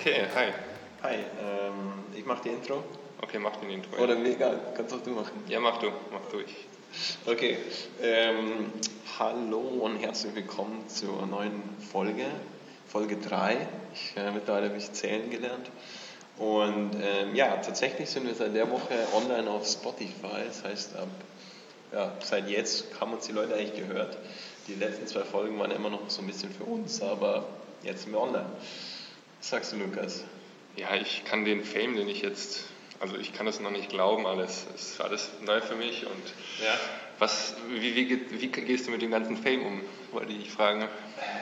Okay, hi. Hi, ähm, ich mache die Intro. Okay, mach den Intro. Oder mir egal, kannst auch du machen. Ja, mach du, mach du. Ich. Okay, ähm, hallo und herzlich willkommen zur neuen Folge, Folge 3. Ich äh, mittlerweile habe ich zählen gelernt. Und ähm, ja, tatsächlich sind wir seit der Woche online auf Spotify. Das heißt, ab, ja, seit jetzt haben uns die Leute eigentlich gehört. Die letzten zwei Folgen waren immer noch so ein bisschen für uns, aber jetzt sind wir online. Was sagst du, Lukas? Ja, ich kann den Fame, den ich jetzt, also ich kann das noch nicht glauben, alles. Es ist alles neu für mich und Ja. was, wie, wie, wie gehst du mit dem ganzen Fame um, wollte ich fragen.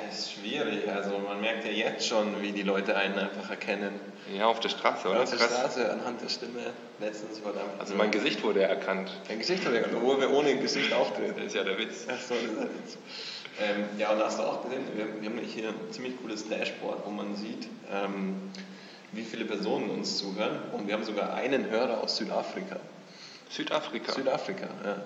Es ist schwierig, also man merkt ja jetzt schon, wie die Leute einen einfach erkennen. Ja, auf der Straße, oder? Auf der Krass. Straße, anhand der Stimme, letztens war da... Also mein Gesicht wurde erkannt. Dein Gesicht hat er obwohl wir ohne Gesicht auftreten. Das ist ja der Witz. Ach so, das ist halt jetzt. Ähm, ja, und hast du auch gesehen, wir, wir haben hier ein ziemlich cooles Dashboard, wo man sieht, ähm, wie viele Personen uns zuhören. Und wir haben sogar einen Hörer aus Südafrika. Südafrika. Südafrika, ja.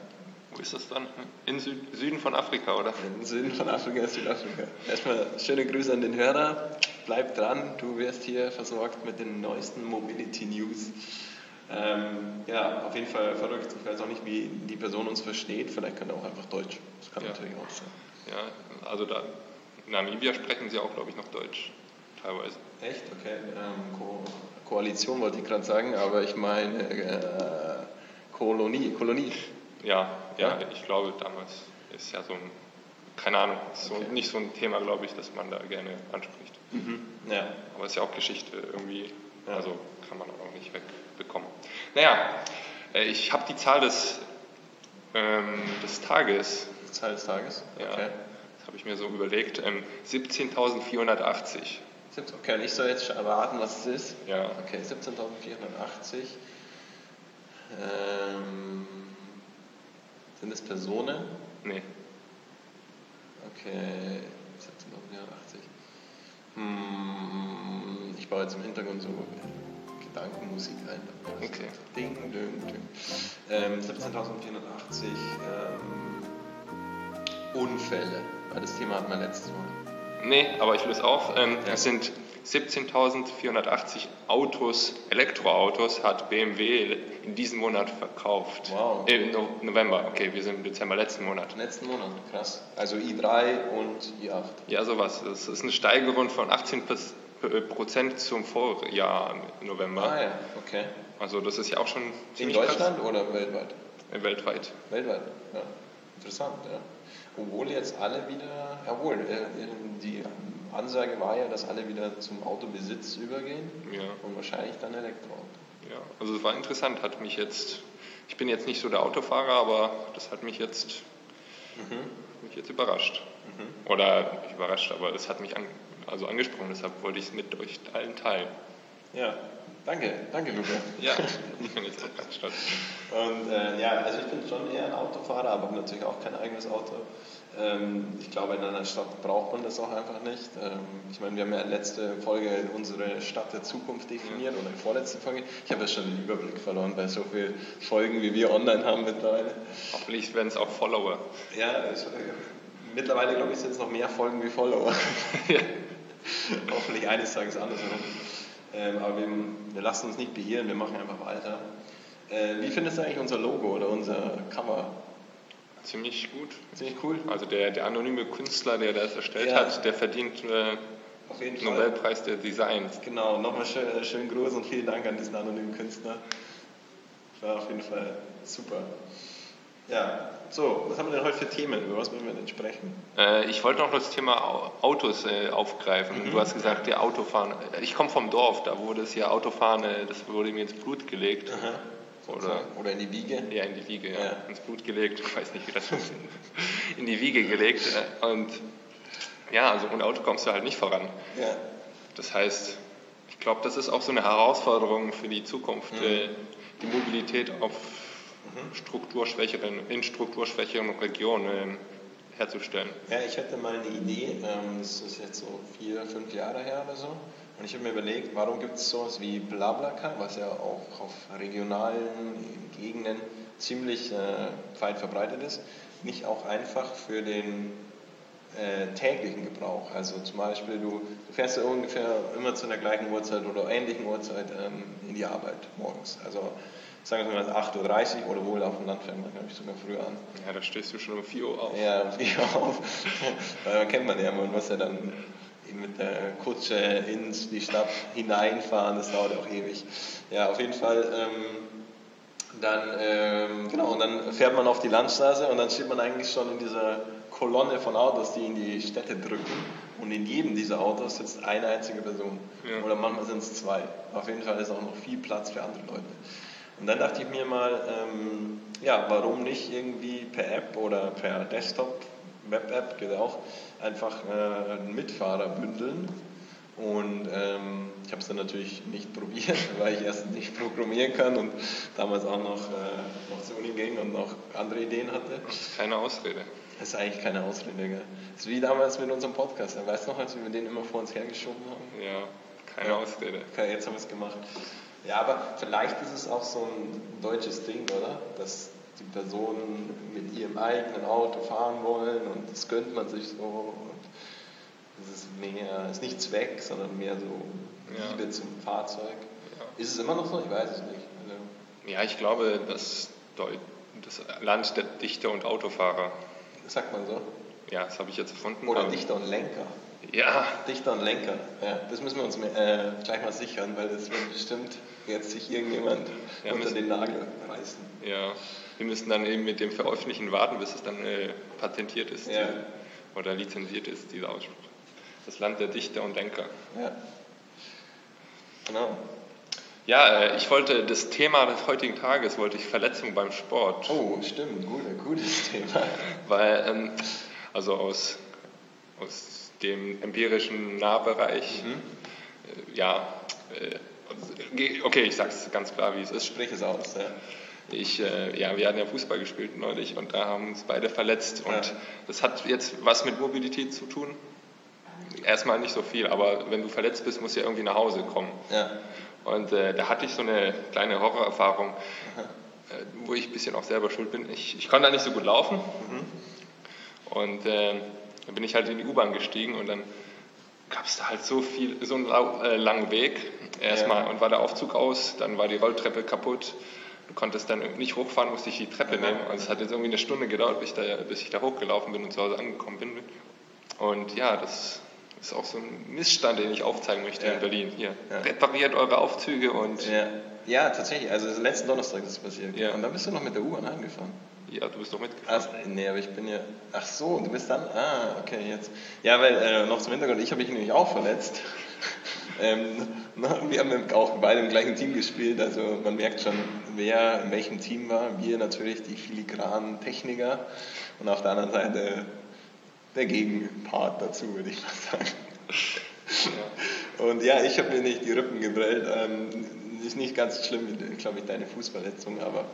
Wo ist das dann? In Sü Süden von Afrika, oder? Im Süden von Afrika ist Südafrika. Erstmal schöne Grüße an den Hörer. Bleib dran, du wirst hier versorgt mit den neuesten Mobility News. Ähm, ja, auf jeden Fall verrückt. Ich weiß auch nicht, wie die Person uns versteht. Vielleicht kann er auch einfach Deutsch. Das kann Ja. natürlich auch sein. Ja, also da, in Namibia sprechen sie auch, glaube ich, noch Deutsch. Teilweise. Echt? Okay. Ähm, Ko Koalition wollte ich gerade sagen, aber ich meine äh, Kolonie. Kolonie. Ja, ja, Ja? ich glaube, damals ist ja so ein, keine Ahnung, so, Okay. nicht so ein Thema, glaube ich, das man da gerne anspricht. Ja. Aber es ist ja auch Geschichte irgendwie, Ja. also kann man auch nicht wegbekommen. Naja, äh, ich habe die Zahl des, ähm, des Tages, Zahl des Tages. ja, Okay. das habe ich mir so überlegt, ähm, 17.480. Siebzehn- Okay, und ich soll jetzt schon erraten, was es ist. Ja, Okay, 17.480. Ähm, sind es Personen? nee, Okay, 17.480. Hm, ich baue jetzt im Hintergrund so Gedankenmusik ein. Okay. Ding, ding, ding. Ähm, 17.480 ähm, Unfälle. Weil das Thema hatten wir letztes Mal. nee, aber ich löse auf. Ähm, Ja. Es sind 17.480 Autos, Elektroautos hat BMW in diesem Monat verkauft. Wow. Äh, no November, okay, wir sind im Dezember letzten Monat. Letzten Monat, krass. Also i3 und i8. Ja, sowas. Das ist eine Steigerung von 18 Pers- äh, Prozent zum Vorjahr im November. Ah ja, okay. Also das ist ja auch schon In Deutschland oder weltweit? krass. Äh, weltweit. Weltweit, ja. Interessant, ja. Obwohl jetzt alle wieder, jawohl, äh, die Ansage war ja, dass alle wieder zum Autobesitz übergehen Ja, und wahrscheinlich dann Elektroauto. ja. Also es war interessant, hat mich jetzt. Ich bin jetzt nicht so der Autofahrer, aber das hat mich jetzt, mich jetzt überrascht. Oder nicht überrascht, aber das hat mich an, also angesprochen, deshalb wollte ich es mit euch allen teilen. Ja, danke, danke Luca. Ja, ich stolz. Und äh, ja, also ich bin schon eher ein Autofahrer, aber habe natürlich auch kein eigenes Auto. Ähm, ich glaube, in einer Stadt braucht man das auch einfach nicht. Ähm, ich meine, wir haben ja in letzte Folge unsere Stadt der Zukunft definiert oder in vorletzte Folge. Ich habe ja schon den Überblick verloren bei so vielen Folgen, wie wir online haben mittlerweile. Hoffentlich werden es auch Follower. Ja, es, äh, mittlerweile glaube ich sind es noch mehr Folgen wie Follower. Ja. Hoffentlich eines Tages andersherum. Ähm, aber wir, wir lassen uns nicht beirren, wir machen einfach weiter. Äh, wie findest du eigentlich unser Logo oder unser Cover? Ziemlich gut. Ziemlich cool. Also der, der anonyme Künstler, der das erstellt Ja. hat, der verdient äh, jeden Fall. Nobelpreis der Designs. Genau, nochmal schön, schönen Gruß und vielen Dank an diesen anonymen Künstler. War auf jeden Fall super. Ja, so, was haben wir denn heute für Themen? Über was wollen wir denn sprechen? Äh, ich wollte noch das Thema Au- Autos äh, aufgreifen. Mhm. Du hast gesagt, der Autofahren. äh, Ich komme vom Dorf, da wurde es ja Autofahren, äh, das wurde mir ins Blut gelegt. Oder Oder in die Wiege? ja, in die Wiege, ja. Ja. Ins Blut gelegt. Ich weiß nicht, wie das ist. In die Wiege gelegt. äh, Und ja, also ohne Auto kommst du halt nicht voran. Ja. Das heißt, ich glaube, das ist auch so eine Herausforderung für die Zukunft, Mhm. die Mobilität auf strukturschwächeren, in strukturschwächeren Regionen herzustellen. Ja, ich hatte mal eine Idee, ähm, das ist jetzt so vier, fünf Jahre her oder so. Und ich habe mir überlegt, warum gibt es sowas wie Blablacar, was ja auch auf regionalen Gegenden ziemlich äh, weit verbreitet ist, nicht auch einfach für den äh, täglichen Gebrauch. Also zum Beispiel, du, du fährst ja ungefähr immer zu der gleichen Uhrzeit oder ähnlichen Uhrzeit ähm, in die Arbeit morgens. Also sagen wir mal 8.30 Uhr oder wohl auf dem Land fängt man, glaube ich, sogar früher an. Ja, da stehst du schon um 4 Uhr auf. Ja, um 4 Uhr auf. da kennt man ja, man muss ja dann mit der Kutsche in die Stadt hineinfahren, das dauert auch ewig. Ja, auf jeden Fall. Ähm, dann, ähm, genau, und dann fährt man auf die Landstraße und dann steht man eigentlich schon in dieser Kolonne von Autos, die in die Städte drücken. Und in jedem dieser Autos sitzt eine einzige Person. Ja. Oder manchmal sind es zwei. Auf jeden Fall ist auch noch viel Platz für andere Leute. Und dann dachte ich mir mal, ähm, ja, warum nicht irgendwie per App oder per Desktop, Web-App geht auch, einfach äh, einen Mitfahrer bündeln. Und ähm, ich habe es dann natürlich nicht probiert, weil ich erst nicht programmieren kann und damals auch noch, äh, noch zur Uni ging und noch andere Ideen hatte. Das ist keine Ausrede. Das ist eigentlich keine Ausrede, gell? Das ist wie damals mit unserem Podcast. Weißt du noch, als wir den immer vor uns hergeschoben haben? Ja, keine ja. Ausrede. Okay, jetzt haben wir es gemacht. Ja, aber vielleicht ist es auch so ein deutsches Ding, oder? Dass die Personen mit ihrem eigenen Auto fahren wollen und das gönnt man sich so. Und es ist mehr, ist nicht Zweck, sondern mehr so Liebe ja. zum Fahrzeug. Ja. Ist es immer noch so? Ich weiß es nicht. Also ja, ich glaube, dass das Land der Dichter und Autofahrer Sagt man so? Ja, das habe ich jetzt erfunden. Oder Dichter und Lenker. Ja. Dichter und Lenker. Ja, das müssen wir uns äh, gleich mal sichern, weil das wird bestimmt jetzt sich irgendjemand ja, unter müssen, den Nagel reißen. Ja, wir müssen dann eben mit dem Veröffentlichen warten, bis es dann äh, patentiert ist ja. die, oder lizenziert ist, dieser Ausspruch. Das Land der Dichter und Lenker. Ja. Genau. Ja, äh, ich wollte das Thema des heutigen Tages, wollte ich Verletzung beim Sport. Oh, stimmt, gut, gutes Thema. Weil, ähm, also aus, aus dem empirischen Nahbereich, mhm. äh, ja, äh, okay, ich sage es ganz klar, wie es ist. Sprich es aus, ja. Ich, äh, ja, wir hatten ja Fußball gespielt neulich und da haben uns beide verletzt und ja. das hat jetzt was mit Mobilität zu tun. Erstmal nicht so viel, aber wenn du verletzt bist, musst du ja irgendwie nach Hause kommen. Ja. Und äh, da hatte ich so eine kleine Horrorerfahrung, äh, wo ich ein bisschen auch selber schuld bin. Ich, ich konnte da nicht so gut laufen. Mhm. Und äh, dann bin ich halt in die U-Bahn gestiegen und dann gab es da halt so viel, so einen äh, langen Weg erstmal ja. und war der Aufzug aus, dann war die Rolltreppe kaputt. Du konntest dann nicht hochfahren, musste ich die Treppe nehmen. Also es hat jetzt irgendwie eine Stunde gedauert, bis ich da, bis ich da hochgelaufen bin und zu Hause angekommen bin. Und ja, das ist auch so ein Missstand, den ich aufzeigen möchte ja. in Berlin. Hier, ja. repariert eure Aufzüge und... Ja. ja, tatsächlich. Also letzten Donnerstag ist das passiert. Ja. Und dann bist du noch mit der U-Bahn angefahren. Ja, du bist doch mitgefahren. Ach, nee, aber ich bin ja... Ach so, du bist dann... Ah, okay, jetzt. Ja, weil äh, noch zum Hintergrund, ich habe mich nämlich auch verletzt. ähm, wir haben auch beide im gleichen Team gespielt, also man merkt schon, wer in welchem Team war. Wir natürlich die filigranen Techniker und auf der anderen Seite der Gegenpart dazu, würde ich mal sagen. Ja. Und ja, ich habe mir nicht die Rippen gebrellt. Ähm, ist nicht ganz schlimm, glaube ich, deine Fußverletzung, aber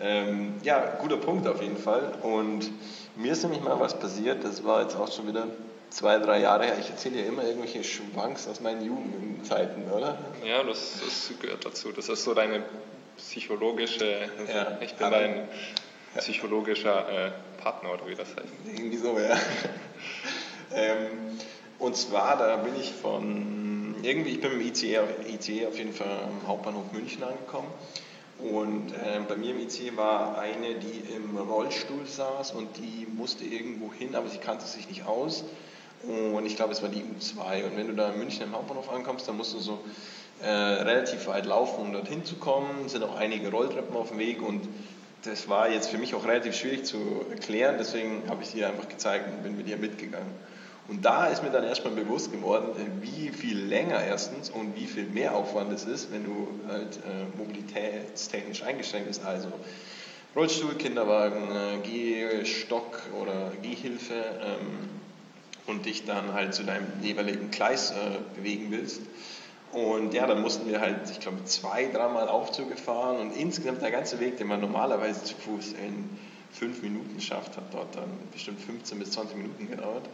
ähm, ja, guter Punkt auf jeden Fall. Und mir ist nämlich mal was passiert, das war jetzt auch schon wieder zwei, drei Jahre her. Ich erzähle ja immer irgendwelche Schwanks aus meinen Jugendzeiten, oder? Ja, das, das, gehört dazu. Das ist so deine psychologische, ja, ich bin dein psychologischer äh, Partner oder wie das heißt. Irgendwie so, ja. ähm, und zwar, da bin ich von, irgendwie, ich bin mit dem ICE, ICE auf jeden Fall am Hauptbahnhof München angekommen. Und äh, bei mir im ICE war eine, die im Rollstuhl saß und die musste irgendwo hin, aber sie kannte sich nicht aus. Und ich glaube, es war die U2. Und wenn du da in München im Hauptbahnhof ankommst, dann musst du so äh, relativ weit laufen, um dorthin zu kommen. Es sind auch einige Rolltreppen auf dem Weg und das war jetzt für mich auch relativ schwierig zu erklären, deswegen habe ich sie einfach gezeigt und bin mit ihr mitgegangen. Und da ist mir dann erstmal bewusst geworden, wie viel länger erstens und wie viel mehr Aufwand es ist, wenn du halt äh, mobilitätstechnisch eingeschränkt bist, also Rollstuhl, Kinderwagen, äh, Gehstock oder Gehhilfe ähm, und dich dann halt zu deinem jeweiligen Gleis äh, bewegen willst. Und ja, dann mussten wir halt, ich glaube, zwei, dreimal Aufzüge fahren und insgesamt der ganze Weg, den man normalerweise zu Fuß in fünf Minuten schafft, hat dort dann bestimmt 15 bis 20 Minuten gedauert.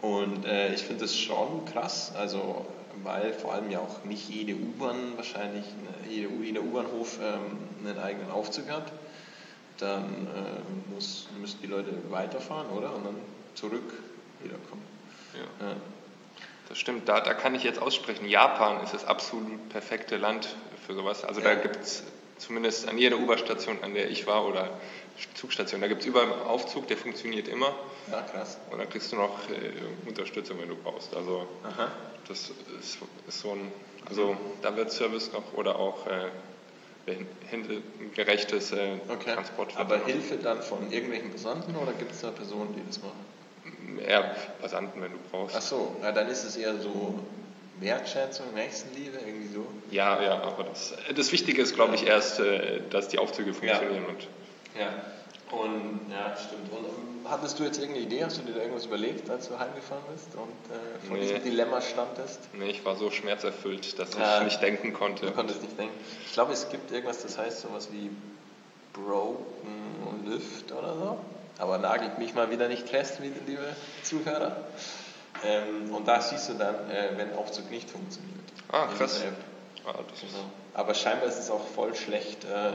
Und äh, ich finde das schon krass, also weil vor allem ja auch nicht jede U-Bahn wahrscheinlich, jede, jeder U-Bahnhof ähm, einen eigenen Aufzug hat. Dann äh, muss, müssen die Leute weiterfahren, oder? Und dann zurück wiederkommen. Ja. ja. Das stimmt, da, da kann ich jetzt aussprechen, Japan ist das absolut perfekte Land für sowas. Also ja. da gibt es zumindest an jeder U-Bahn-Station, an der ich war, oder Zugstation, da gibt es überall einen Aufzug, der funktioniert immer. Ja, krass. Und dann kriegst du noch äh, Unterstützung, wenn du brauchst. Also Aha. das ist, ist, so ein, also da wird Service noch oder auch äh, gerechtes äh, okay. Transport. Aber Hilfe dann von irgendwelchen Passanten oder gibt es da Personen, die das machen? Eher Passanten, wenn du brauchst. Ach so, na, dann ist es eher so Wertschätzung, Nächstenliebe, irgendwie so. Ja, ja, aber das, das Wichtige ist, glaube ich, erst, äh, dass die Aufzüge funktionieren. Ja. Und ja, und ja, stimmt. Und ähm, hattest du jetzt irgendeine Idee? Hast du dir da irgendwas überlegt, als du heimgefahren bist und äh, vor nee. diesem Dilemma standest? Nee, ich war so schmerzerfüllt, dass ja, ich nicht denken konnte. Du konntest nicht denken. Ich glaube, es gibt irgendwas, das heißt sowas wie Broken Lift oder so. Aber nagelt mich mal wieder nicht fest, liebe Zuhörer. Ähm, und da siehst du dann, äh, wenn Aufzug nicht funktioniert. Ah, krass. Ah, genau. Aber scheinbar ist es auch voll schlecht. Äh,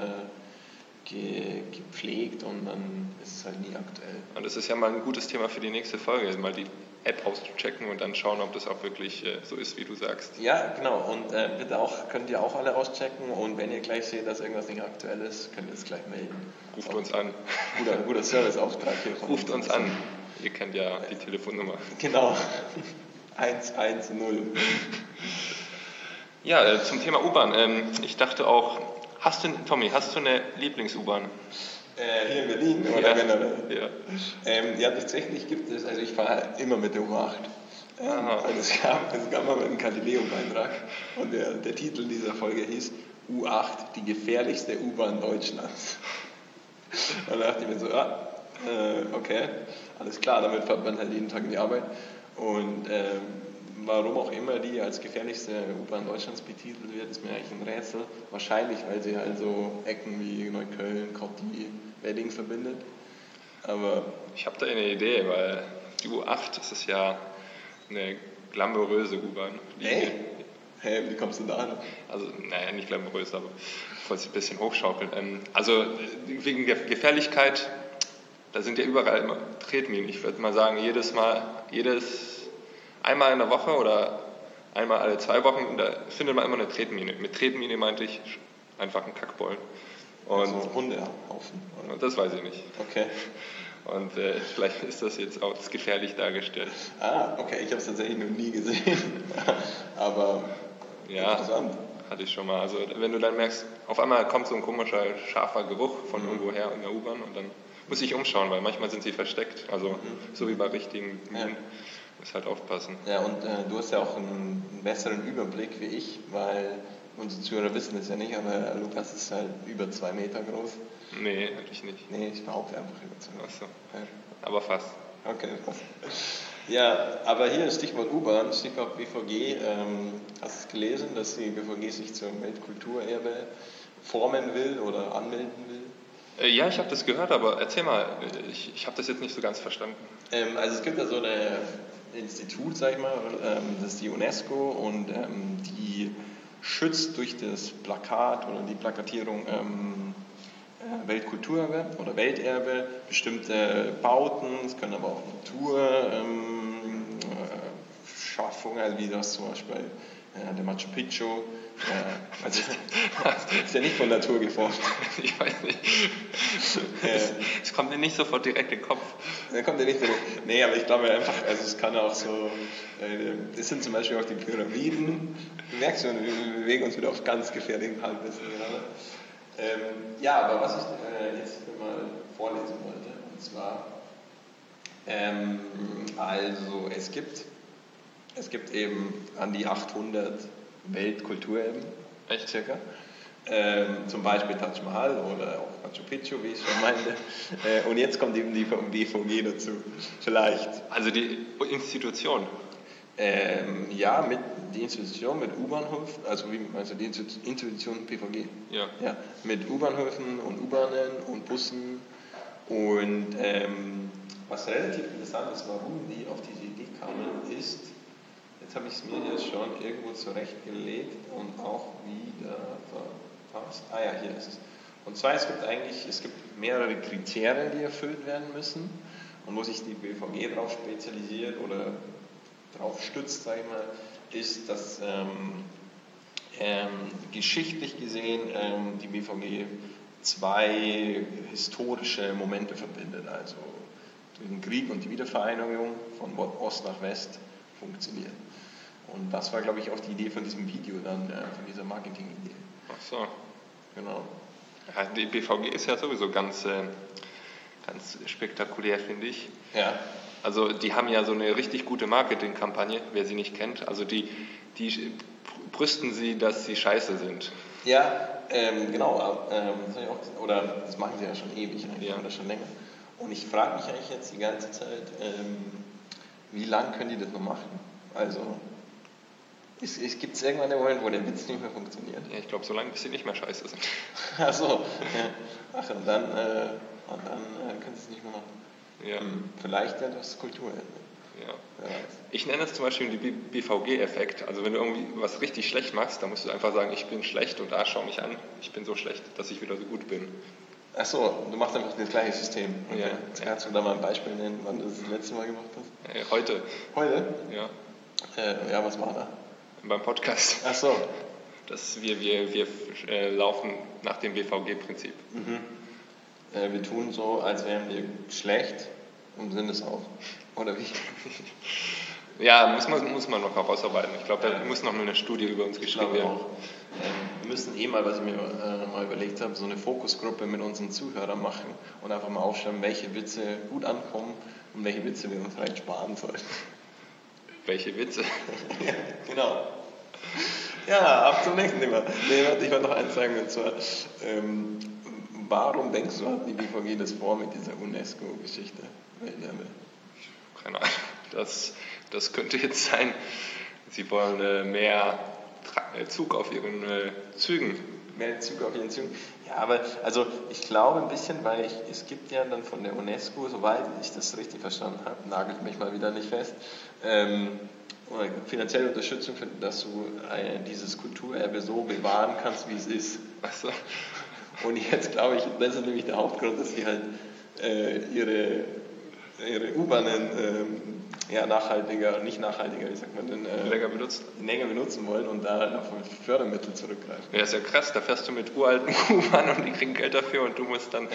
ge, gepflegt und dann ist es halt nie aktuell. Und das ist ja mal ein gutes Thema für die nächste Folge, mal die App auszuchecken und dann schauen, ob das auch wirklich äh, so ist, wie du sagst. Ja, genau. Und äh, bitte auch, könnt ihr auch alle auschecken und wenn ihr gleich seht, dass irgendwas nicht aktuell ist, könnt ihr es gleich melden. Ruft uns an. Guter, guter Serviceauftrag hier von Ruft uns an. Ihr kennt ja die Telefonnummer. Genau. 110. Ja, äh, zum Thema U-Bahn. Ähm, ich dachte auch, Hast du, Tommy, hast du eine Lieblings-U-Bahn? Äh, hier in Berlin oder ja. generell? Ja. Ähm, ja, tatsächlich gibt es, also ich fahre immer mit der U8. Ähm, also es gab, es gab mal einen Galileo-Beitrag und der, der Titel dieser Folge hieß U8, die gefährlichste U-Bahn Deutschlands. Und da dachte ich mir so, ja, äh, okay, alles klar, damit fährt man halt jeden Tag in die Arbeit. Und ähm, Warum auch immer die als gefährlichste U-Bahn Deutschlands betitelt wird, ist mir eigentlich ein Rätsel. Wahrscheinlich, weil sie halt so Ecken wie Neukölln, Kotti, Wedding verbindet. Aber ich habe da eine Idee, weil die U8, das ist ja eine glamouröse U-Bahn. Hey? hey, wie kommst du da an? Also, naja, nicht glamourös, aber ich wollte es ein bisschen hochschaukeln. Ähm, also, wegen der Gefährlichkeit, da sind ja überall immer Tretminen. Ich würde mal sagen, jedes Mal, jedes einmal in der Woche oder einmal alle zwei Wochen, da findet man immer eine Tretmine. Mit Tretmine meinte ich einfach einen Kackbollen. Und also Hundehaufen? Oder? Das weiß ich nicht. Okay. Und äh, vielleicht ist das jetzt auch gefährlich dargestellt. Ah, okay, ich habe es tatsächlich noch nie gesehen. Aber ja. Hatte ich schon mal. Also wenn du dann merkst, auf einmal kommt so ein komischer, scharfer Geruch von mhm. irgendwo her in der U-Bahn und dann muss ich umschauen, weil manchmal sind sie versteckt. Also mhm. so wie bei richtigen Minen. Ja. Muss halt aufpassen. Ja, und äh, du hast ja auch einen besseren Überblick wie ich, weil unsere Zuhörer wissen es ja nicht, aber Lukas ist halt über zwei Meter groß. Nee, natürlich nicht. Nee, ich behaupte einfach über zwei Meter. Achso. Ja. Aber fast. Okay, fast. Ja, aber hier Stichwort U-Bahn, Stichwort BVG. Ähm, hast du es gelesen, dass die BVG sich zum Weltkulturerbe formen will oder anmelden will? Äh, ja, ich habe das gehört, aber erzähl mal, ich, ich habe das jetzt nicht so ganz verstanden. Ähm, also es gibt ja so eine Institut, sag ich mal, ähm, das ist die UNESCO und ähm, die schützt durch das Plakat oder die Plakatierung ähm, äh, Weltkulturerbe oder Welterbe bestimmte Bauten, es können aber auch Naturschaffungen, also wie das zum Beispiel äh, der Machu Picchu, äh, also, ist ja nicht von Natur geformt. Ich weiß nicht. Es, kommt dir nicht sofort direkt in den Kopf. Es kommt dir nicht direkt. Nee, aber ich glaube einfach, also es kann auch so. Äh, es sind zum Beispiel auch die Pyramiden. Du merkst schon, wir bewegen uns wieder auf ganz gefährlichen Halbwissen gerade. Ähm, ja, aber was ich äh, jetzt mal vorlesen wollte, und zwar, ähm, also es gibt, es gibt eben an die 800 Weltkulturerben, Echt? circa. Ähm, zum Beispiel Taj Mahal oder auch Machu Picchu, wie ich schon meinte. Äh, und jetzt kommt eben die vom BVG dazu. Vielleicht. Also die Institution? Ähm, ja, mit die Institution mit U-Bahnhof, also wie also die Institution BVG. Ja. ja mit U-Bahnhöfen und U-Bahnen und Bussen. Und ähm, was relativ interessant ist, warum die auf diese Idee kamen, ist, Jetzt habe ich es mir jetzt schon irgendwo zurechtgelegt und auch wieder verpasst. Ah ja, hier ist es. Und zwar, es gibt eigentlich, es gibt mehrere Kriterien, die erfüllt werden müssen. Und wo sich die BVG darauf spezialisiert oder darauf stützt, sage ich mal, ist, dass ähm, ähm, geschichtlich gesehen ähm, die BVG zwei historische Momente verbindet, also den Krieg und die Wiedervereinigung von Ost nach West funktioniert. Und das war, glaube ich, auch die Idee von diesem Video dann, äh, von dieser Marketing-Idee. Ach so. Genau. Ja, die BVG ist ja sowieso ganz, äh, ganz spektakulär, finde ich. Ja. Also die haben ja so eine richtig gute Marketingkampagne, wer sie nicht kennt. Also die, die brüsten sie, dass sie scheiße sind. Ja, ähm, genau. Ähm, auch, oder das machen sie ja schon ewig eigentlich, ja. oder schon länger. Und ich frage mich eigentlich jetzt die ganze Zeit, ähm, wie lange können die das noch machen? Also, es, es gibt irgendwann den Moment, wo der Witz nicht mehr funktioniert. Ja, ich glaube, so lange, bis sie nicht mehr scheiße sind. Ach so. Ja. Ach, und dann, äh, und dann äh, können sie es nicht mehr machen. Ja. Hm, vielleicht ja das Kulturende. Ja. Ich nenne es zum Beispiel den BVG-Effekt. Also wenn du irgendwie was richtig schlecht machst, dann musst du einfach sagen, ich bin schlecht und da schau mich an, ich bin so schlecht, dass ich wieder so gut bin. Ach so, du machst einfach das gleiche System. Okay. Ja. Jetzt kannst du da mal ein Beispiel nennen, wann du das das letzte Mal gemacht hast? Heute. Heute? Ja. Äh, ja, was war da? Beim Podcast. Ach so. Das wir, wir, wir äh, laufen nach dem BVG-Prinzip. Mhm. Äh, wir tun so, als wären wir schlecht und sind es auch. Oder wie? Ja, muss man, muss man noch herausarbeiten. Ich glaube, da muss noch eine Studie über uns geschrieben werden. Ähm, wir müssen eh mal, was ich mir äh, mal überlegt habe, so eine Fokusgruppe mit unseren Zuhörern machen und einfach mal aufschreiben, welche Witze gut ankommen und welche Witze wir uns vielleicht sparen sollten. Welche Witze? ja, genau. Ja, ab zum nächsten Thema. Nee, ich wollte noch eins sagen, und zwar, ähm, warum denkst du, hat die BVG das vor mit dieser UNESCO-Geschichte? Keine Ahnung. Das, das könnte jetzt sein, sie wollen äh, mehr äh, Zug auf ihren äh, Zügen. Mehr Zug auf ihren Zügen. Ja, aber also ich glaube ein bisschen, weil ich, es gibt ja dann von der UNESCO, soweit ich das richtig verstanden habe, nagelt mich mal wieder nicht fest, ähm, finanzielle Unterstützung, für, dass du äh, dieses Kulturerbe so bewahren kannst, wie es ist. Ach so. Und jetzt glaube ich, das ist nämlich der Hauptgrund, dass sie halt äh, ihre, ihre U-Bahnen ähm, ja, nachhaltiger, nicht nachhaltiger, wie sagt man denn? Äh, länger benutzen. Länger benutzen wollen und da auf Fördermittel zurückgreifen. Ja, ist ja krass, da fährst du mit uralten U-Bahnen und die kriegen Geld dafür und du musst dann, ja.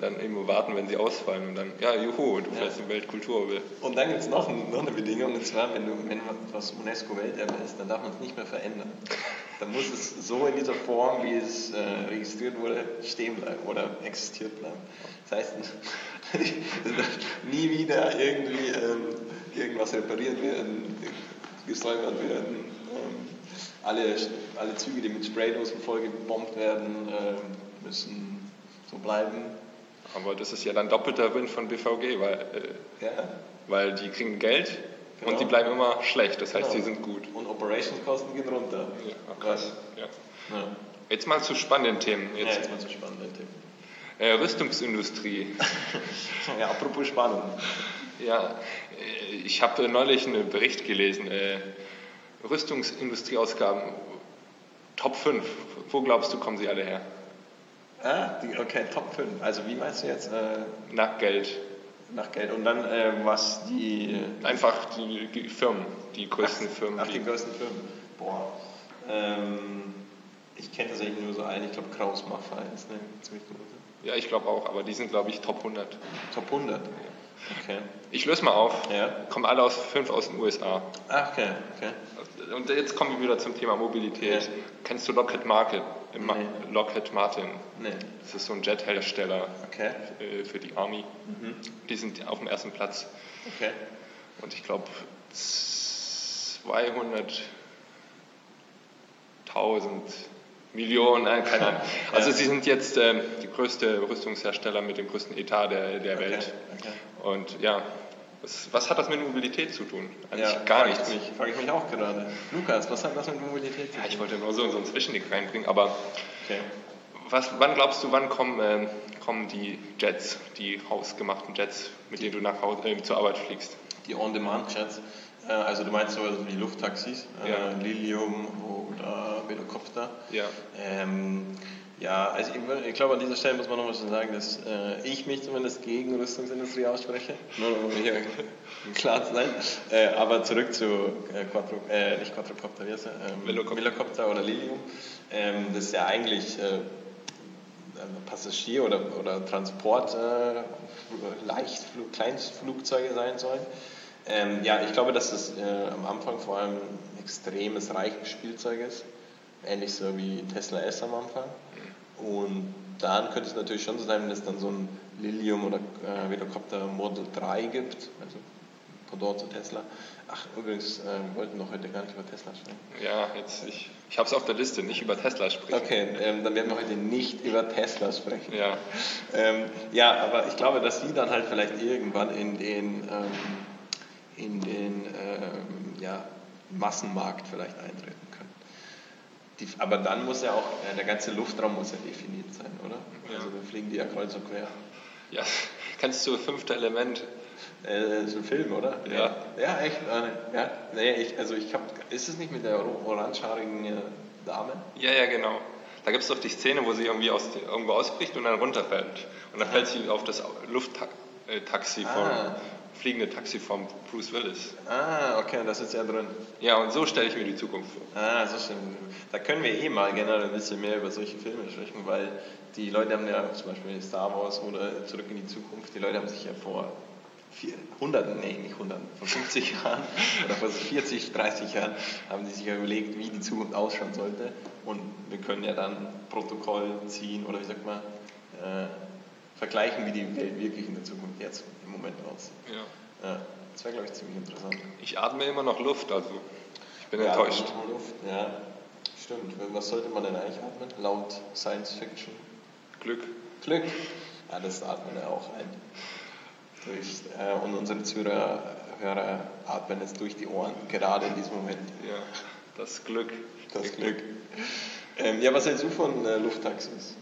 Dann irgendwo warten, wenn sie ausfallen und dann, ja, juhu, du fährst ja. im Weltkulturerbe. Und dann gibt es noch, noch eine Bedingung, und zwar, wenn, du, wenn was UNESCO-Welterbe ist, dann darf man es nicht mehr verändern. Dann muss es so in dieser Form, wie es äh, registriert wurde, stehen bleiben oder existiert bleiben. Das heißt, nie wieder irgendwie ähm, irgendwas repariert werden, gesäubert werden. Ähm, alle, alle Züge, die mit Spraydosen vollgebombt werden, äh, müssen so bleiben. Aber das ist ja dann doppelter Wind von BVG, weil, äh, ja. weil die kriegen Geld genau. und die bleiben immer schlecht, das heißt, genau. die sind gut. Und Operationskosten gehen runter. Ja, krass. Ja. Ja. Jetzt mal zu spannenden Themen. Jetzt, ja, jetzt mal zu spannenden Themen. Äh, Rüstungsindustrie. ja, apropos Spannung. Ja, äh, ich habe neulich einen Bericht gelesen. Äh, Rüstungsindustrieausgaben Top 5. Wo glaubst du, kommen sie alle her? Ah, die, okay, Top 5. Also wie meinst du jetzt? Äh, nach Geld. Nach Geld. Und dann äh, was die. Einfach die, die, Firmen, die größten ach, Firmen. Ach, die, die größten Firmen. Boah. Ähm, ich kenne tatsächlich nur so einen, ich glaube Kraus Maffei ist eine ziemlich große. Ja, ich glaube auch, aber die sind, glaube ich, Top 100. Top 100? Ja. Okay. Ich löse mal auf. Ja. Kommen alle aus, fünf aus den USA. Ach, okay, okay. Und jetzt kommen wir wieder zum Thema Mobilität. Ja. Kennst du Lockheed Martin? Nee. Lockheed Martin. Nee. Das ist so ein Jethersteller okay. Äh, für die Army. Mhm. Die sind auf dem ersten Platz. Okay. Und ich glaube 200.000 Millionen, nein, keine Ahnung. Also ja. sie sind jetzt ähm, die größte Rüstungshersteller mit dem größten Etat der, der okay. Welt. Okay. Und ja, was, was, hat das mit Mobilität zu tun? Eigentlich ja, gar nichts. Mich, frage ich mich auch gerade. Lukas, was hat das mit Mobilität zu tun? Ja, ich wollte nur so, so einen Zwischending reinbringen, aber okay. was, wann glaubst du, wann kommen, äh, kommen die Jets, die hausgemachten Jets, mit denen du nach Hause, äh, zur Arbeit fliegst? Die On-Demand-Jets. Äh, also du meinst so wie Lufttaxis, äh, Ja. Lilium oder Velocopter. Ja. Ähm, ja, also ich, ich glaube an dieser Stelle muss man noch mal schon sagen, dass äh, ich mich zumindest gegen Rüstungsindustrie ausspreche, nur um hier klar zu sein. Äh, aber zurück zu äh, Quadro, äh, nicht Quadrocopter, wie heißt er? Ähm, Velocopter. Oder Lilium. Ähm, das ist ja eigentlich äh, Passagier- oder, oder Transport äh, Leichtflug, Kleinstflugzeuge sein sollen. Ähm, ja, ich glaube, dass das äh, am Anfang vor allem ein extremes Reichspielzeug ist. Ähnlich so wie Tesla S am Anfang. Und dann könnte es natürlich schon so sein, wenn es dann so ein Lilium oder äh, Velocopter Model 3 gibt, also Pendant zu Tesla. Ach, übrigens, äh, wir wollten doch heute gar nicht über Tesla sprechen. Ja, jetzt, ich, ich habe es auf der Liste, nicht über Tesla sprechen. Okay, ähm, dann werden wir heute nicht über Tesla sprechen. Ja, Ähm, ja, aber ich glaube, dass sie dann halt vielleicht irgendwann in den, ähm, in den ähm, ja, Massenmarkt vielleicht eintreten können. Die, aber dann muss ja auch, äh, der ganze Luftraum muss ja definiert sein, oder? Ja. Also dann fliegen die ja kreuz und quer. ja. Kennst du fünfte Element? Äh, das ist ein Film, oder? Ja. Ja, echt? Äh, ja, nee, ich, also ich hab, ist es nicht mit der or- orangehaarigen äh, Dame? Ja, ja, genau. Da gibt es doch die Szene, wo sie irgendwie aus, irgendwo ausbricht und dann runterfällt. Und dann fällt sie auf das Lufttaxi vom, Ah. Fliegende Taxi von Bruce Willis. Ah, okay, das ist ja drin. Ja, und so stelle ich mir die Zukunft vor. Ah, so stimmt. Da können wir eh mal generell ein bisschen mehr über solche Filme sprechen, weil die Leute haben ja zum Beispiel Star Wars oder Zurück in die Zukunft, die Leute haben sich ja vor vier, Hunderten, nee, nicht Hunderten, vor 50 Jahren oder vor 40, 30 Jahren haben die sich ja überlegt, wie die Zukunft ausschauen sollte. Und wir können ja dann Protokoll ziehen oder wie sagt man, äh, vergleichen, wie die Welt wirklich in der Zukunft jetzt im Moment aussieht. Ja. Ja, das wäre, glaube ich, ziemlich interessant. Ich atme immer noch Luft, also ich bin Ja, enttäuscht. Luft, ja, stimmt. Was sollte man denn eigentlich atmen? Laut Science Fiction? Glück. Glück. Ja, das atmen wir auch ein. Durch, äh, und unsere Zuhörer Hörer atmen es durch die Ohren, gerade in diesem Moment. Ja, das Glück. Das Glück. Ähm, ja, was hältst du von äh, Lufttaxis?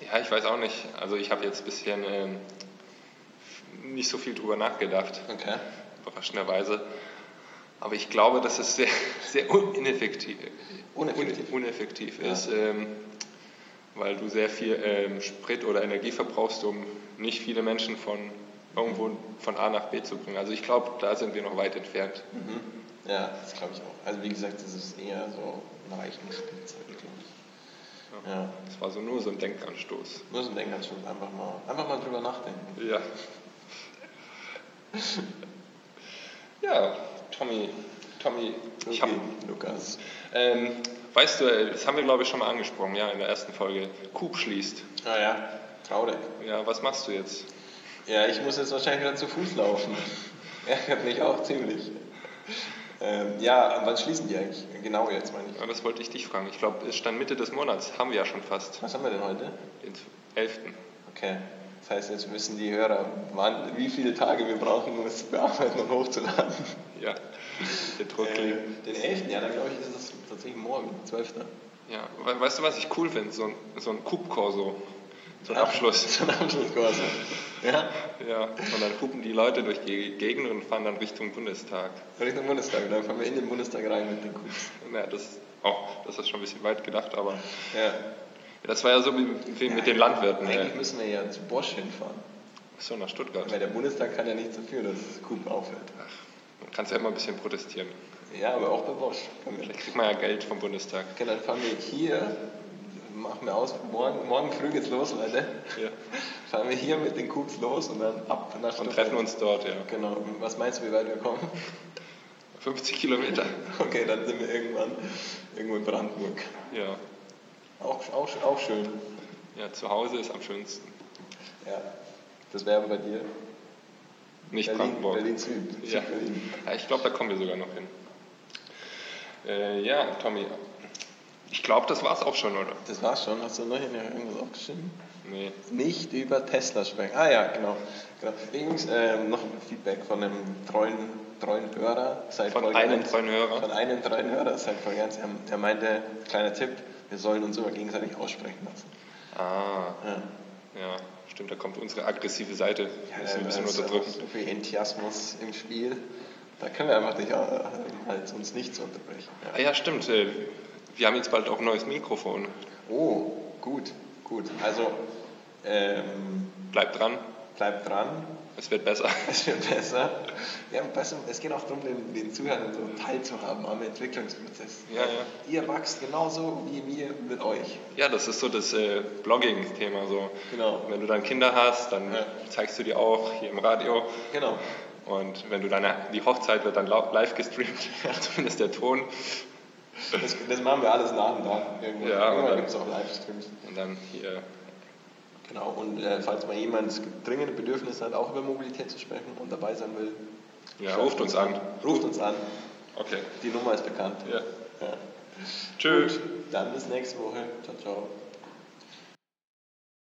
Ja, ich weiß auch nicht. Also ich habe jetzt ein bisschen ähm, nicht so viel drüber nachgedacht, Okay. überraschenderweise. Aber ich glaube, dass es sehr, sehr ineffektiv, Uneffektiv. uneffektiv Ja. ist, ähm, weil du sehr viel ähm, Sprit oder Energie verbrauchst, um nicht viele Menschen von irgendwo von A nach B zu bringen. Also ich glaube, da sind wir noch weit entfernt. Mhm. Ja, das glaube ich auch. Also wie gesagt, das ist eher so ein Reichenspielzeug, glaube ich. Ja. Das war so nur so ein Denkanstoß. Nur so ein Denkanstoß, einfach mal, einfach mal drüber nachdenken. Ja. Ja, Tommy, Tommy, ich habe, Okay, Lukas. ähm, weißt du, das haben wir glaube ich schon mal angesprochen, ja, in der ersten Folge. Coop schließt. Ah ja, traurig. Ja, was machst du jetzt? Ja, ich muss jetzt wahrscheinlich wieder zu Fuß laufen. Ärgert mich auch ziemlich. Ähm, ja, wann schließen die eigentlich? Genau jetzt, meine ich. Ja, das wollte ich dich fragen. Ich glaube, es stand Mitte des Monats, haben wir ja schon fast, Was haben wir denn heute? den 11. Okay. Das heißt, jetzt wissen die Hörer, wann, wie viele Tage wir brauchen, um es zu bearbeiten und hochzuladen. Ja, der Druck Äh, den 11. Ja, dann glaube ich, ist es tatsächlich morgen, 12. Ja, we- weißt du, was ich cool finde? So ein, so ein Coop-Korso, so ein Abschluss. So ein Abschlusskurs. Ja, Ja, und dann hupen die Leute durch die Gegend und fahren dann Richtung Bundestag. Richtung Bundestag. Dann fahren wir in den Bundestag rein mit den Kups. Ja, das, oh, das ist schon ein bisschen weit gedacht, aber Ja. das war ja so wie, mit den Landwirten. Eigentlich Äh, müssen wir ja zu Bosch hinfahren. so nach Stuttgart. Weil der Bundestag kann ja nichts dafür, dass das Kup aufhört. Man kann ja immer ein bisschen protestieren. Ja, aber auch bei Bosch. Vielleicht kriegt man ja Geld vom Bundestag. Okay, dann fahren wir hier, machen wir aus, morgen, morgen früh geht's los, Leute. Ja. Fahren wir hier mit den Kups los und dann ab nach Und Stuttgart. treffen uns dort, ja. Genau. Was meinst du, wie weit wir kommen? 50 Kilometer. Okay, dann sind wir irgendwann irgendwo in Brandenburg. Ja. Auch, auch, auch schön. ja, zu Hause ist am schönsten. Ja. Das wäre bei dir Nicht Berlin, Brandenburg. Berlin Süd. Ja. Berlin. Ja, ich glaube, da kommen wir sogar noch hin. Äh, ja, Tommy. Ich glaube, das war's auch schon, oder? Das war's schon. Hast du noch irgendwas aufgeschrieben? Nee. Nicht über Tesla sprechen. Ah ja, genau. genau. Übrigens ähm, noch ein Feedback von einem treuen, treuen Hörer. Seit Von Folge einem treuen Hörer? Von einem treuen Hörer seit Folge 1. Er, meinte, kleiner Tipp, wir sollen uns immer gegenseitig aussprechen lassen. Ah, Ja. ja, stimmt, da kommt unsere aggressive Seite. Ja, wir ein bisschen ist unterdrücken. So viel Enthusiasmus im Spiel. Da können wir einfach nicht, äh, halt uns nicht zu unterbrechen. Ja. Ah ja, stimmt. Äh, wir haben jetzt bald auch ein neues Mikrofon. Oh, gut, gut. Also, ähm, bleibt dran. Bleibt dran. Es wird besser. Es wird besser. Ja. Es geht auch darum, den, den Zuhörern so teilzuhaben am Entwicklungsprozess. Ja, ja. Ihr wächst genauso wie wir mit euch. Ja, das ist so das äh, Blogging-Thema. So. Genau. Wenn du dann Kinder hast, dann Ja. zeigst du die auch hier im Radio. Genau. Und wenn du dann, die Hochzeit wird dann live gestreamt, zumindest der Ton. Das, das machen wir alles nach und nach. Irgendwo. Ja, Irgendwann gibt es auch Livestreams. Und dann hier, Genau, und äh, falls mal jemand dringende Bedürfnisse hat, auch über Mobilität zu sprechen und dabei sein will, ja, ruft uns an. ruft uns an. Okay. Die Nummer ist bekannt. Ja. Ja. Tschüss. Dann bis nächste Woche. Ciao, ciao.